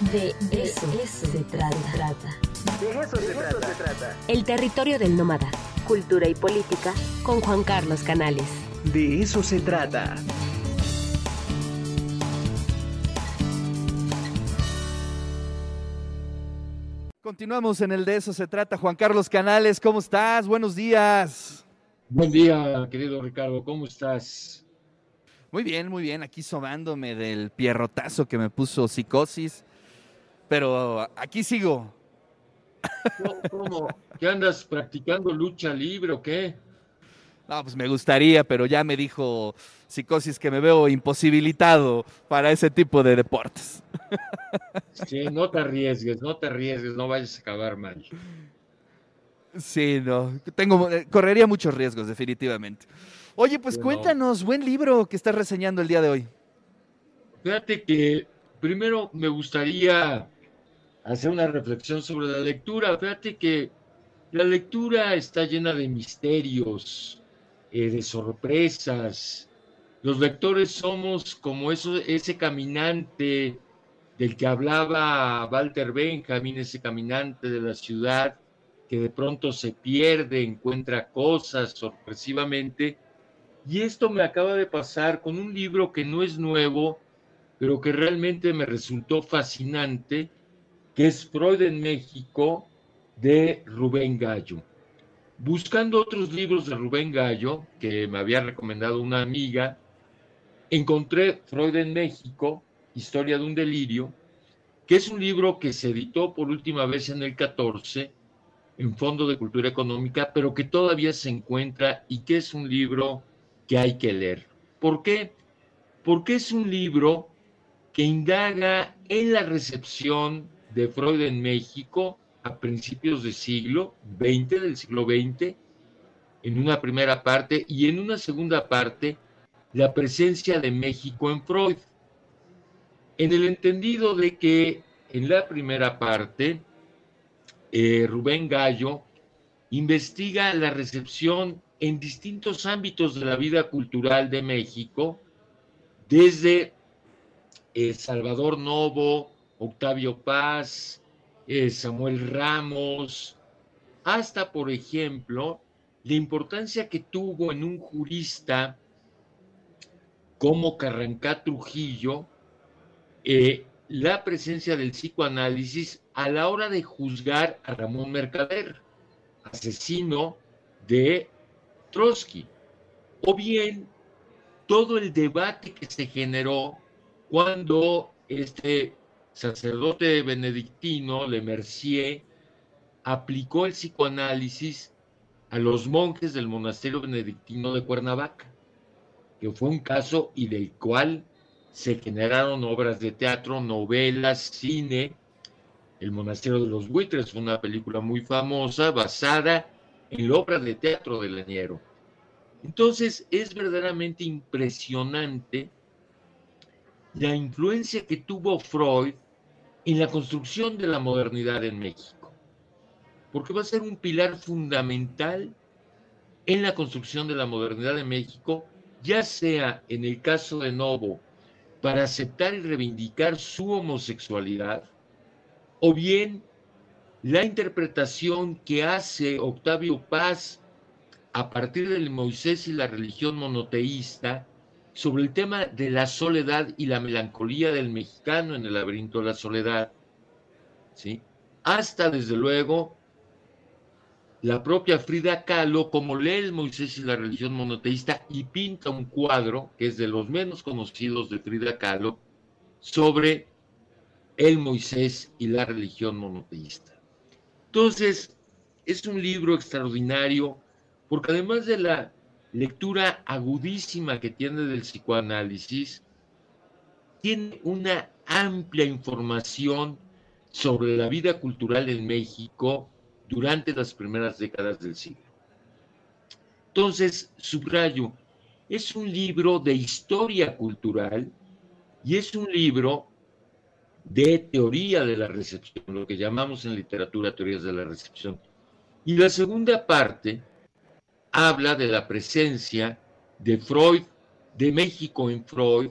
De eso, se trata. De eso, se, trata. El territorio del nómada. Cultura y política con Juan Carlos Canales. De eso se trata. Continuamos en el de eso se trata. Juan Carlos Canales, ¿cómo estás? Buenos días. Buen día, querido Ricardo, ¿cómo estás? Muy bien, muy bien. Aquí sobándome del pierrotazo que me puso psicosis. Pero aquí sigo. ¿Cómo? ¿Qué andas practicando lucha libre o qué? No, pues me gustaría, pero ya me dijo psicosis que me veo imposibilitado para ese tipo de deportes. Sí, no te arriesgues, no te arriesgues, no vayas a acabar mal. Sí, no, tengo, eh, correría muchos riesgos, definitivamente. Oye, pues cuéntanos, buen libro que estás reseñando el día de hoy. Fíjate que primero me gustaría hacer una reflexión sobre la lectura. Fíjate que la lectura está llena de misterios, eh, de sorpresas. Los lectores somos como eso, ese caminante del que hablaba Walter Benjamin, ese caminante de la ciudad que de pronto se pierde, encuentra cosas sorpresivamente. Y esto me acaba de pasar con un libro que no es nuevo, pero que realmente me resultó fascinante, que es Freud en México de Rubén Gallo. Buscando otros libros de Rubén Gallo, que me había recomendado una amiga, encontré Freud en México, Historia de un Delirio, que es un libro que se editó por última vez en el 14 en Fondo de Cultura Económica, pero que todavía se encuentra y que es un libro que hay que leer. ¿Por qué? Porque es un libro que indaga en la recepción de Freud en México a principios del siglo XX, del siglo XX, en una primera parte, y en una segunda parte, la presencia de México en Freud. En el entendido de que en la primera parte, eh, Rubén Gallo investiga la recepción en distintos ámbitos de la vida cultural de México, desde eh, Salvador Novo, Octavio Paz, eh, Samuel Ramos, hasta, por ejemplo, la importancia que tuvo en un jurista como Carrancá Trujillo la presencia del psicoanálisis a la hora de juzgar a Ramón Mercader, asesino de Trotsky, o bien todo el debate que se generó cuando este sacerdote benedictino, Le Mercier, aplicó el psicoanálisis a los monjes del monasterio benedictino de Cuernavaca, que fue un caso y del cual se generaron obras de teatro, novelas, cine. El Monasterio de los Buitres fue una película muy famosa basada en la obra de teatro de Leniero. Entonces es verdaderamente impresionante la influencia que tuvo Freud en la construcción de la modernidad en México, porque va a ser un pilar fundamental en la construcción de la modernidad en México, ya sea en el caso de Novo para aceptar y reivindicar su homosexualidad, o bien la interpretación que hace Octavio Paz a partir del Moisés y la religión monoteísta sobre el tema de la soledad y la melancolía del mexicano en el laberinto de la soledad, ¿sí? hasta desde luego la propia Frida Kahlo, como lee el Moisés y la religión monoteísta y pinta un cuadro, que es de los menos conocidos de Frida Kahlo, sobre el Moisés y la religión monoteísta. Entonces, es un libro extraordinario, porque además de la lectura agudísima que tiene del psicoanálisis, tiene una amplia información sobre la vida cultural en México, durante las primeras décadas del siglo. Entonces, subrayo, es un libro de historia cultural y es un libro de teoría de la recepción, lo que llamamos en literatura teorías de la recepción. Y la segunda parte habla de la presencia de Freud, de México en Freud,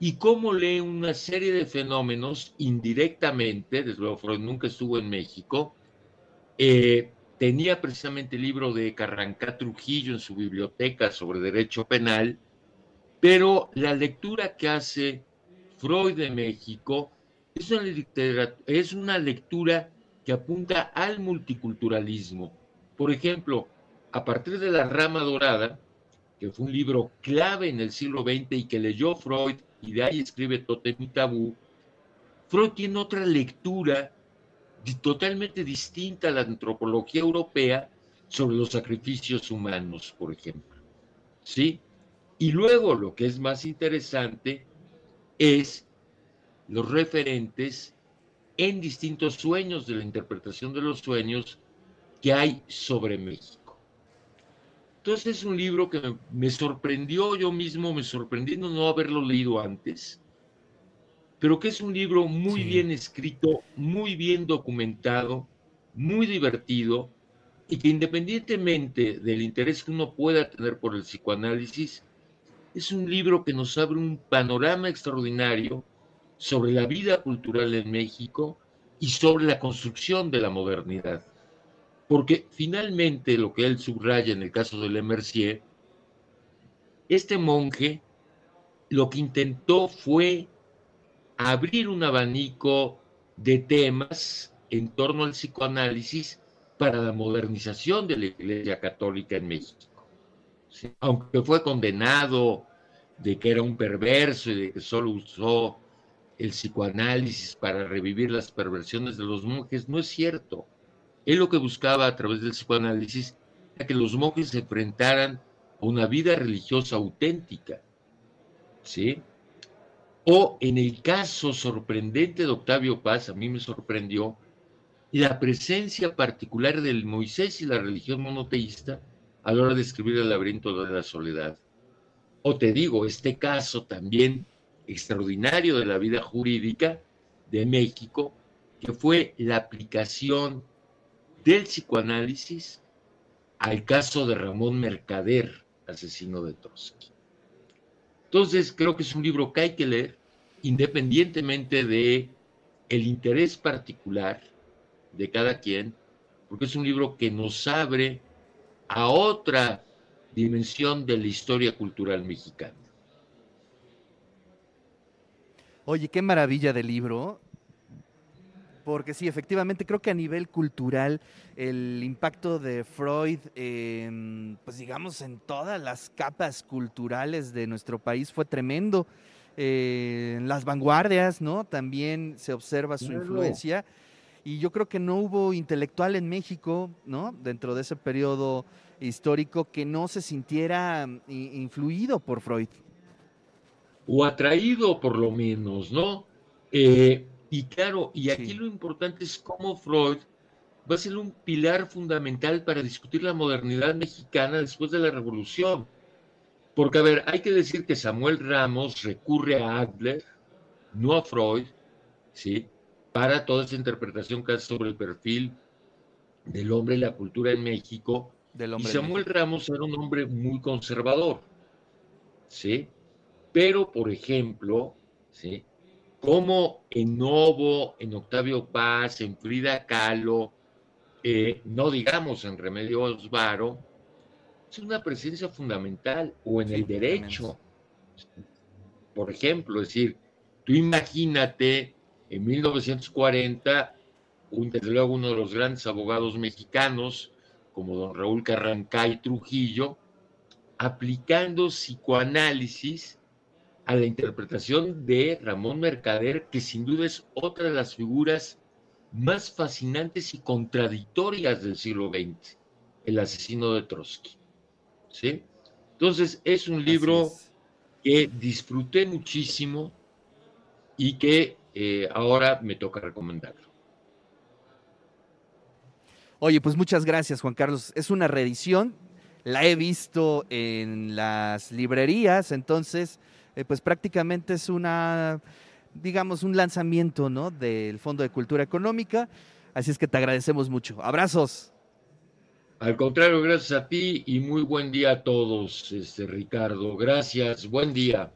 y cómo lee una serie de fenómenos indirectamente, desde luego Freud nunca estuvo en México, eh, tenía precisamente el libro de Carrancá Trujillo en su biblioteca sobre derecho penal, pero la lectura que hace Freud de México es una, es una lectura que apunta al multiculturalismo. Por ejemplo, a partir de La Rama Dorada, que fue un libro clave en el siglo XX y que leyó Freud y de ahí escribe Totem y Tabú, Freud tiene otra lectura totalmente distinta a la antropología europea sobre los sacrificios humanos, por ejemplo. ¿Sí? Y luego lo que es más interesante es los referentes en distintos sueños de la interpretación de los sueños que hay sobre México. Entonces es un libro que me, sorprendió, yo mismo me sorprendí no haberlo leído antes, pero que es un libro muy bien escrito, muy bien documentado, muy divertido, y que independientemente del interés que uno pueda tener por el psicoanálisis, es un libro que nos abre un panorama extraordinario sobre la vida cultural en México y sobre la construcción de la modernidad. Porque finalmente lo que él subraya en el caso de Le Mercier, este monje lo que intentó fue abrir un abanico de temas en torno al psicoanálisis para la modernización de la Iglesia Católica en México. Aunque fue condenado de que era un perverso y de que solo usó el psicoanálisis para revivir las perversiones de los monjes, no es cierto. Él lo que buscaba a través del psicoanálisis era que los monjes se enfrentaran a una vida religiosa auténtica. ¿Sí? O en el caso sorprendente de Octavio Paz, a mí me sorprendió la presencia particular del Moisés y la religión monoteísta a la hora de escribir el laberinto de la soledad. O te digo, este caso también extraordinario de la vida jurídica de México, que fue la aplicación del psicoanálisis al caso de Ramón Mercader, asesino de Trotsky. Entonces, creo que es un libro que hay que leer, independientemente de el interés particular de cada quien, porque es un libro que nos abre a otra dimensión de la historia cultural mexicana. Oye, qué maravilla de libro. Porque sí, efectivamente, creo que a nivel cultural el impacto de Freud, pues digamos, en todas las capas culturales de nuestro país fue tremendo. Eh, en las vanguardias, ¿no? También se observa su influencia. Y yo creo que no hubo intelectual en México, ¿no? Dentro de ese periodo histórico que no se sintiera mm, influido por Freud. O atraído, por lo menos, ¿no? Eh, y claro, y aquí lo importante es cómo Freud va a ser un pilar fundamental para discutir la modernidad mexicana después de la revolución porque, a ver, hay que decir que Samuel Ramos recurre a Adler, no a Freud, ¿sí? Para toda esa interpretación que hace sobre el perfil del hombre y la cultura en México. y Samuel Ramos era un hombre muy conservador, ¿sí? Pero, por ejemplo, ¿sí? Como en Novo, en Octavio Paz, en Frida Kahlo, eh, no digamos en Remedio Osvaro, es una presencia fundamental o en el derecho. Por ejemplo, es decir, tú imagínate en 1940, un, desde luego uno de los grandes abogados mexicanos, como don Raúl Carrancay Trujillo, aplicando psicoanálisis a la interpretación de Ramón Mercader, que sin duda es otra de las figuras más fascinantes y contradictorias del siglo XX, el asesino de Trotsky. ¿sí? Entonces, es un libro que disfruté muchísimo y que eh, ahora me toca recomendarlo. Oye, pues muchas gracias, Juan Carlos. Es una reedición, la he visto en las librerías, entonces, eh, pues prácticamente es una, digamos, un lanzamiento, ¿no? Del Fondo de Cultura Económica. Así es que te agradecemos mucho. Abrazos. Al contrario, gracias a ti y muy buen día a todos, este Ricardo. Gracias, buen día.